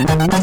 Mm-hmm.